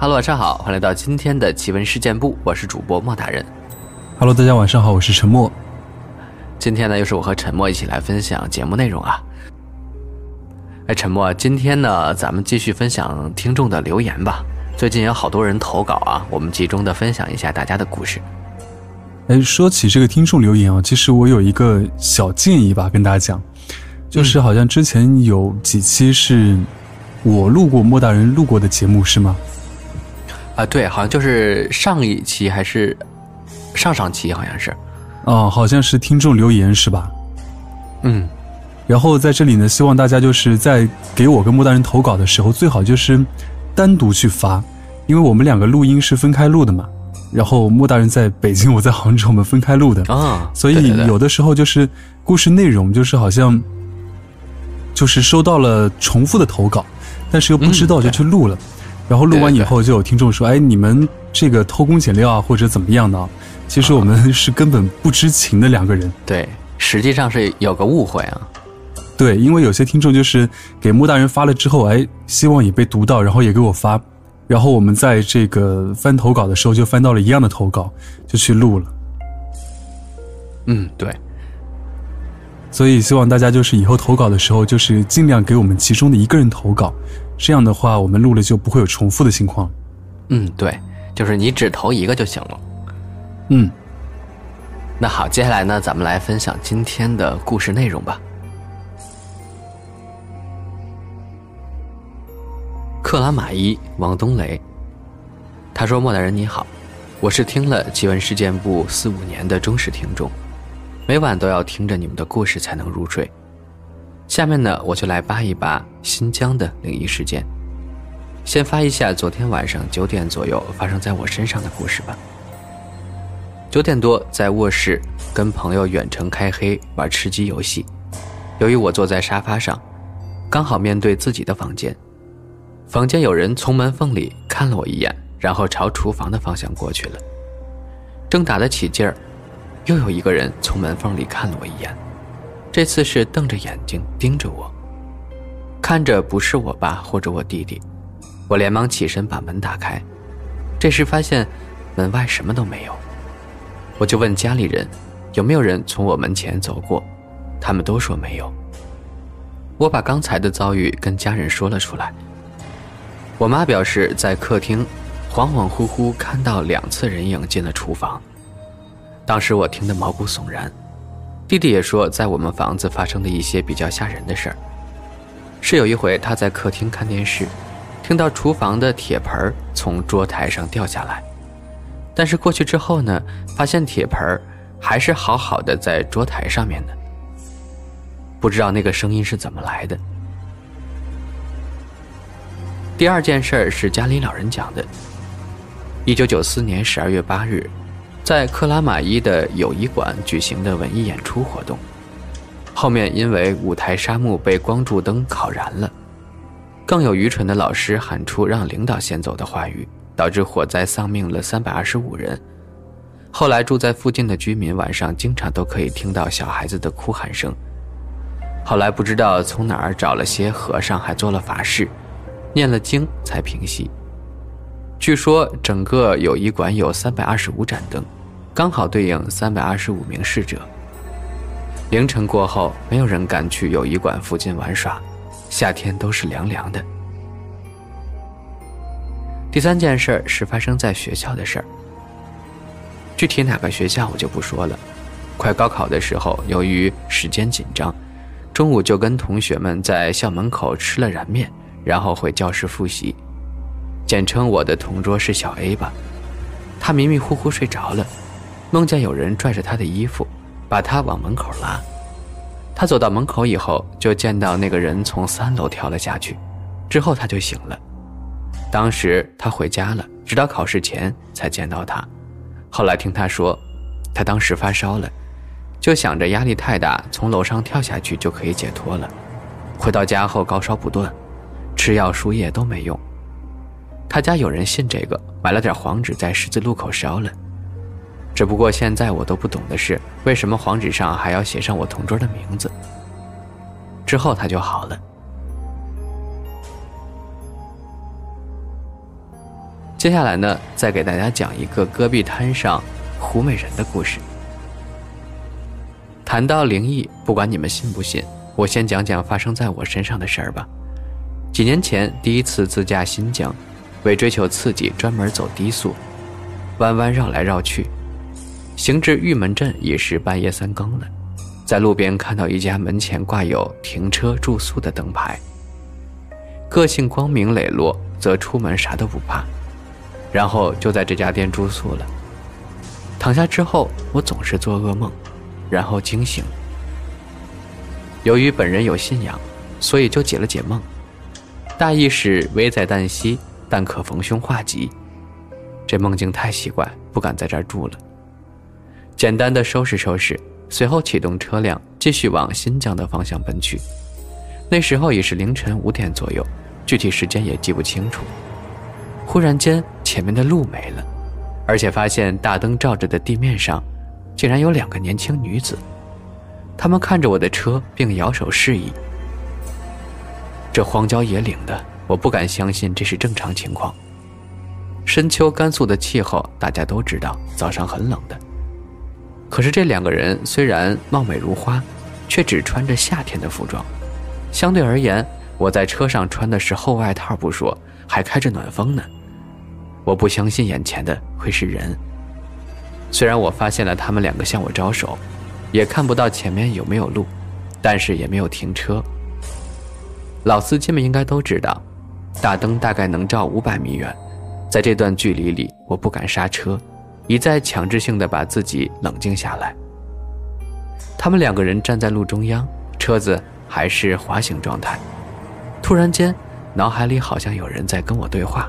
Hello，晚上好，欢迎来到今天的奇闻事件部，我是主播莫大人。Hello，大家晚上好，我是陈默。今天呢，又是我和陈默一起来分享节目内容啊。哎，陈默，今天呢，咱们继续分享听众的留言吧。最近有好多人投稿啊，我们集中的分享一下大家的故事。哎，说起这个听众留言啊，其实我有一个小建议吧，跟大家讲，就是好像之前有几期是我录过莫大人录过的节目是吗？啊，对，好像就是上一期还是上上期，好像是，哦，好像是听众留言是吧？嗯，然后在这里呢，希望大家就是在给我跟莫大人投稿的时候，最好就是单独去发，因为我们两个录音是分开录的嘛。然后莫大人在北京，我在杭州，我们分开录的啊，所以有的时候就是故事内容就是好像就是收到了重复的投稿，但是又不知道就去录了。然后录完以后，就有听众说：“哎，你们这个偷工减料啊，或者怎么样呢？”其实我们是根本不知情的两个人。对，实际上是有个误会啊。对，因为有些听众就是给穆大人发了之后，哎，希望也被读到，然后也给我发，然后我们在这个翻投稿的时候就翻到了一样的投稿，就去录了。嗯，对。所以希望大家就是以后投稿的时候，就是尽量给我们其中的一个人投稿。这样的话，我们录了就不会有重复的情况。嗯，对，就是你只投一个就行了。嗯，那好，接下来呢，咱们来分享今天的故事内容吧。克拉玛依王东雷，他说：“莫大人你好，我是听了奇闻事件部四五年的忠实听众，每晚都要听着你们的故事才能入睡。”下面呢，我就来扒一扒新疆的灵异事件。先发一下昨天晚上九点左右发生在我身上的故事吧。九点多在卧室跟朋友远程开黑玩吃鸡游戏，由于我坐在沙发上，刚好面对自己的房间，房间有人从门缝里看了我一眼，然后朝厨房的方向过去了。正打得起劲儿，又有一个人从门缝里看了我一眼。这次是瞪着眼睛盯着我，看着不是我爸或者我弟弟，我连忙起身把门打开，这时发现门外什么都没有，我就问家里人有没有人从我门前走过，他们都说没有。我把刚才的遭遇跟家人说了出来，我妈表示在客厅恍恍惚惚看到两次人影进了厨房，当时我听得毛骨悚然。弟弟也说，在我们房子发生的一些比较吓人的事儿。是有一回他在客厅看电视，听到厨房的铁盆从桌台上掉下来，但是过去之后呢，发现铁盆还是好好的在桌台上面的。不知道那个声音是怎么来的。第二件事是家里老人讲的。一九九四年十二月八日。在克拉玛依的友谊馆举行的文艺演出活动，后面因为舞台纱幕被光柱灯烤燃了，更有愚蠢的老师喊出让领导先走的话语，导致火灾丧命了三百二十五人。后来住在附近的居民晚上经常都可以听到小孩子的哭喊声。后来不知道从哪儿找了些和尚，还做了法事，念了经才平息。据说整个友谊馆有三百二十五盏灯。刚好对应三百二十五名逝者。凌晨过后，没有人敢去友谊馆附近玩耍，夏天都是凉凉的。第三件事是发生在学校的事儿，具体哪个学校我就不说了。快高考的时候，由于时间紧张，中午就跟同学们在校门口吃了燃面，然后回教室复习。简称我的同桌是小 A 吧，他迷迷糊糊睡着了。梦见有人拽着他的衣服，把他往门口拉。他走到门口以后，就见到那个人从三楼跳了下去。之后他就醒了。当时他回家了，直到考试前才见到他。后来听他说，他当时发烧了，就想着压力太大，从楼上跳下去就可以解脱了。回到家后高烧不断，吃药输液都没用。他家有人信这个，买了点黄纸在十字路口烧了。只不过现在我都不懂的是，为什么黄纸上还要写上我同桌的名字？之后他就好了。接下来呢，再给大家讲一个戈壁滩上胡美人的故事。谈到灵异，不管你们信不信，我先讲讲发生在我身上的事儿吧。几年前，第一次自驾新疆，为追求刺激，专门走低速，弯弯绕来绕去。行至玉门镇已是半夜三更了，在路边看到一家门前挂有停车住宿的灯牌。个性光明磊落，则出门啥都不怕。然后就在这家店住宿了。躺下之后，我总是做噩梦，然后惊醒。由于本人有信仰，所以就解了解梦。大意是危在旦夕，但可逢凶化吉。这梦境太奇怪，不敢在这儿住了。简单的收拾收拾，随后启动车辆，继续往新疆的方向奔去。那时候已是凌晨五点左右，具体时间也记不清楚。忽然间，前面的路没了，而且发现大灯照着的地面上，竟然有两个年轻女子。她们看着我的车，并摇手示意。这荒郊野岭的，我不敢相信这是正常情况。深秋甘肃的气候，大家都知道，早上很冷的。可是这两个人虽然貌美如花，却只穿着夏天的服装。相对而言，我在车上穿的是厚外套不说，还开着暖风呢。我不相信眼前的会是人。虽然我发现了他们两个向我招手，也看不到前面有没有路，但是也没有停车。老司机们应该都知道，大灯大概能照五百米远，在这段距离里，我不敢刹车。一再强制性的把自己冷静下来。他们两个人站在路中央，车子还是滑行状态。突然间，脑海里好像有人在跟我对话。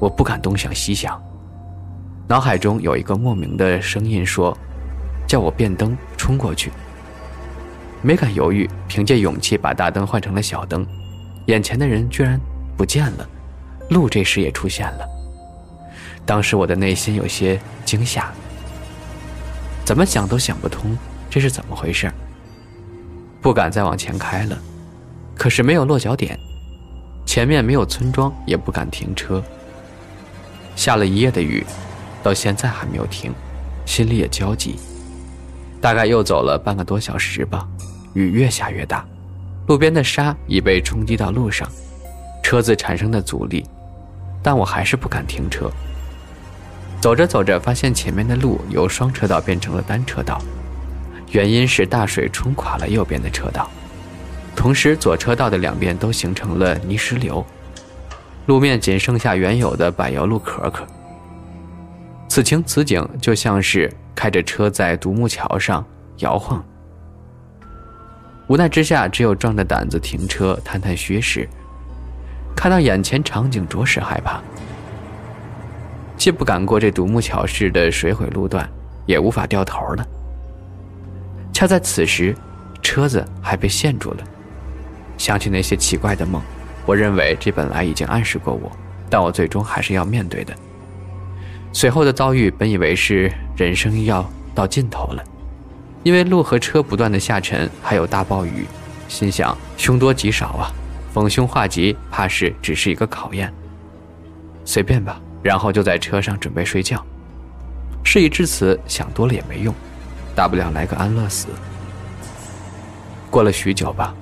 我不敢东想西想，脑海中有一个莫名的声音说：“叫我变灯冲过去。”没敢犹豫，凭借勇气把大灯换成了小灯。眼前的人居然不见了，路这时也出现了。当时我的内心有些惊吓，怎么想都想不通这是怎么回事不敢再往前开了，可是没有落脚点，前面没有村庄，也不敢停车。下了一夜的雨，到现在还没有停，心里也焦急。大概又走了半个多小时吧，雨越下越大，路边的沙已被冲击到路上，车子产生的阻力，但我还是不敢停车。走着走着，发现前面的路由双车道变成了单车道，原因是大水冲垮了右边的车道，同时左车道的两边都形成了泥石流，路面仅剩下原有的柏油路壳壳。此情此景，就像是开着车在独木桥上摇晃。无奈之下，只有壮着胆子停车，探探虚实。看到眼前场景，着实害怕。既不敢过这独木桥式的水毁路段，也无法掉头了。恰在此时，车子还被陷住了。想起那些奇怪的梦，我认为这本来已经暗示过我，但我最终还是要面对的。随后的遭遇，本以为是人生要到尽头了，因为路和车不断的下沉，还有大暴雨，心想凶多吉少啊，逢凶化吉，怕是只是一个考验。随便吧。然后就在车上准备睡觉，事已至此，想多了也没用，大不了来个安乐死。过了许久吧，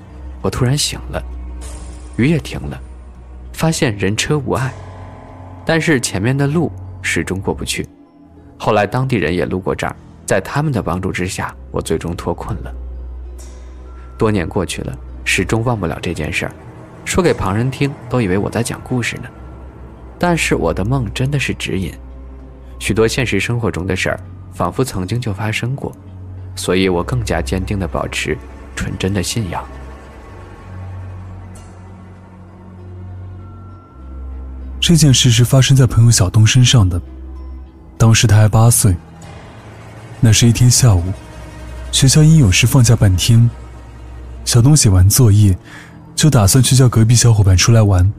我突然醒了，雨也停了，发现人车无碍，但是前面的路始终过不去。后来当地人也路过这儿，在他们的帮助之下，我最终脱困了。多年过去了，始终忘不了这件事儿，说给旁人听，都以为我在讲故事呢。但是我的梦真的是指引，许多现实生活中的事儿，仿佛曾经就发生过，所以我更加坚定的保持纯真的信仰。这件事是发生在朋友小东身上的，当时他还八岁。那是一天下午，学校因有事放假半天，小东写完作业，就打算去叫隔壁小伙伴出来玩。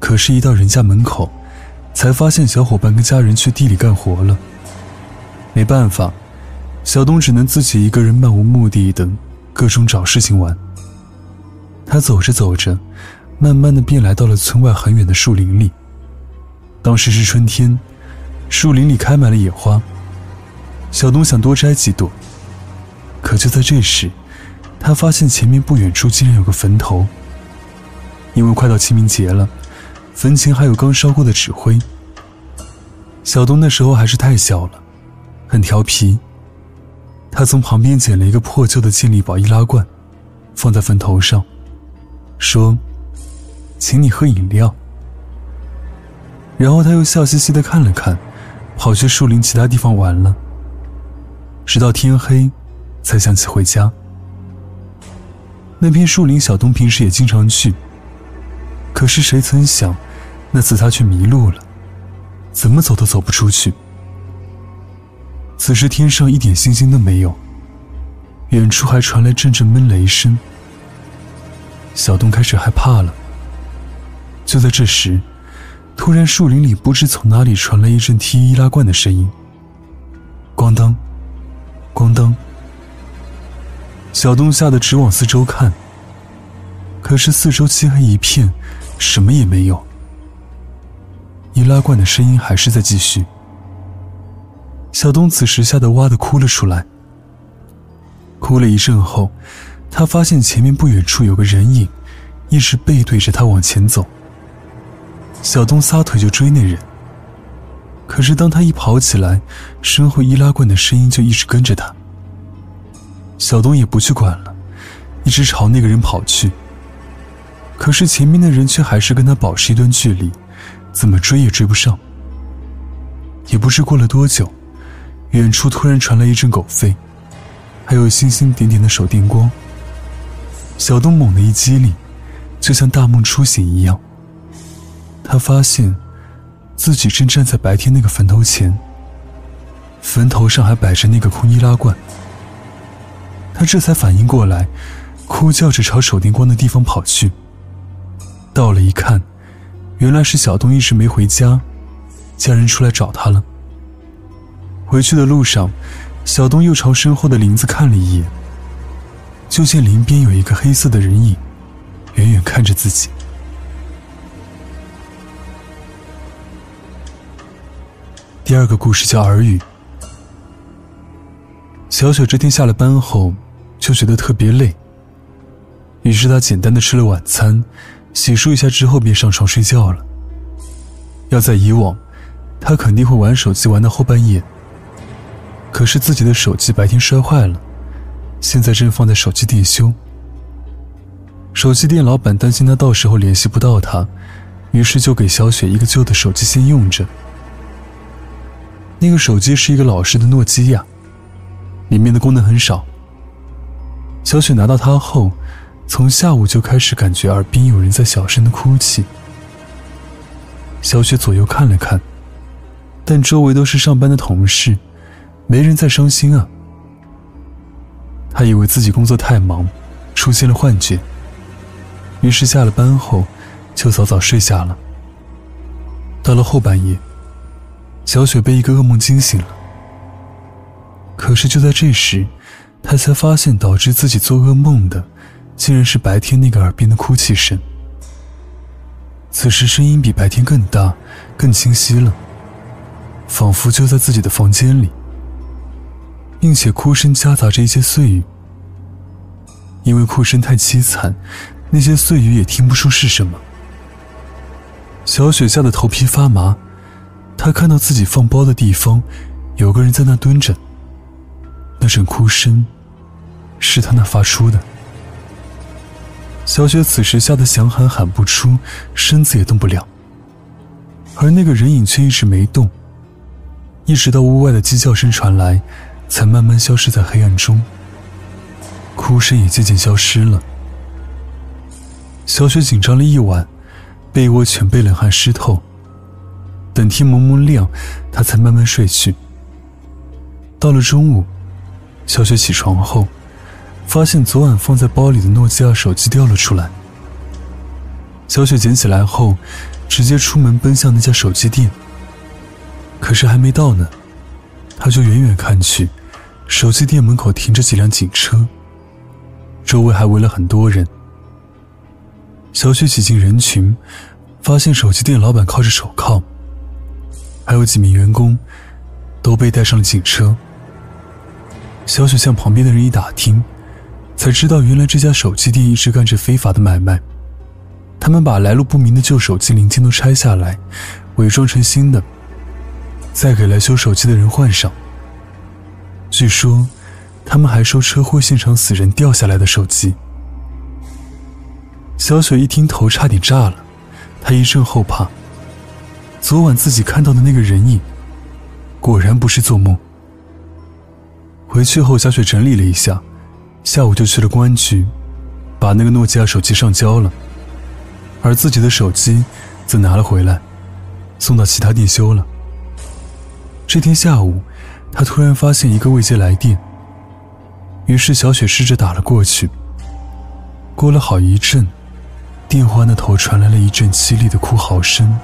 可是，一到人家门口，才发现小伙伴跟家人去地里干活了。没办法，小东只能自己一个人漫无目的的各种找事情玩。他走着走着，慢慢的便来到了村外很远的树林里。当时是春天，树林里开满了野花。小东想多摘几朵，可就在这时，他发现前面不远处竟然有个坟头。因为快到清明节了，坟前还有刚烧过的纸灰。小东那时候还是太小了，很调皮。他从旁边捡了一个破旧的健力宝易拉罐，放在坟头上，说：“请你喝饮料。”然后他又笑嘻嘻的看了看，跑去树林其他地方玩了。直到天黑，才想起回家。那片树林，小东平时也经常去。可是谁曾想，那次他却迷路了，怎么走都走不出去。此时天上一点星星都没有，远处还传来阵阵闷雷声。小东开始害怕了。就在这时，突然树林里不知从哪里传来一阵踢易拉罐的声音。咣当，咣当。小东吓得直往四周看。可是四周漆黑一片，什么也没有。易拉罐的声音还是在继续。小东此时吓得哇的哭了出来。哭了一阵后，他发现前面不远处有个人影，一直背对着他往前走。小东撒腿就追那人。可是当他一跑起来，身后易拉罐的声音就一直跟着他。小东也不去管了，一直朝那个人跑去。可是前面的人却还是跟他保持一段距离，怎么追也追不上。也不知过了多久。远处突然传来一阵狗吠，还有星星点点的手电光。小东猛地一激灵，就像大梦初醒一样。他发现自己正站在白天那个坟头前，坟头上还摆着那个空易拉罐。他这才反应过来，哭叫着朝手电光的地方跑去。到了一看，原来是小东一直没回家，家人出来找他了。回去的路上，小东又朝身后的林子看了一眼，就见林边有一个黑色的人影，远远看着自己。第二个故事叫耳语。小雪这天下了班后就觉得特别累，于是她简单的吃了晚餐，洗漱一下之后便上床睡觉了。要在以往，她肯定会玩手机玩到后半夜。可是自己的手机白天摔坏了，现在正放在手机店修。手机店老板担心他到时候联系不到他，于是就给小雪一个旧的手机先用着。那个手机是一个老式的诺基亚，里面的功能很少。小雪拿到它后，从下午就开始感觉耳边有人在小声的哭泣。小雪左右看了看，但周围都是上班的同事。没人在伤心啊。她以为自己工作太忙，出现了幻觉。于是下了班后，就早早睡下了。到了后半夜，小雪被一个噩梦惊醒了。可是就在这时，她才发现导致自己做噩梦的，竟然是白天那个耳边的哭泣声。此时声音比白天更大、更清晰了，仿佛就在自己的房间里。并且哭声夹杂着一些碎语，因为哭声太凄惨，那些碎语也听不出是什么。小雪吓得头皮发麻，她看到自己放包的地方，有个人在那蹲着。那阵哭声，是他那发出的。小雪此时吓得想喊喊不出，身子也动不了。而那个人影却一直没动，一直到屋外的鸡叫声传来。才慢慢消失在黑暗中，哭声也渐渐消失了。小雪紧张了一晚，被窝全被冷汗湿透。等天蒙蒙亮，她才慢慢睡去。到了中午，小雪起床后，发现昨晚放在包里的诺基亚手机掉了出来。小雪捡起来后，直接出门奔向那家手机店。可是还没到呢，她就远远看去。手机店门口停着几辆警车，周围还围了很多人。小雪挤进人群，发现手机店老板靠着手铐，还有几名员工都被带上了警车。小雪向旁边的人一打听，才知道原来这家手机店一直干着非法的买卖。他们把来路不明的旧手机零件都拆下来，伪装成新的，再给来修手机的人换上。据说，他们还收车祸现场死人掉下来的手机。小雪一听，头差点炸了，她一阵后怕。昨晚自己看到的那个人影，果然不是做梦。回去后，小雪整理了一下，下午就去了公安局，把那个诺基亚手机上交了，而自己的手机则拿了回来，送到其他店修了。这天下午，她突然发现一个未接来电，于是小雪试着打了过去。过了好一阵，电话那头传来了一阵凄厉的哭嚎声。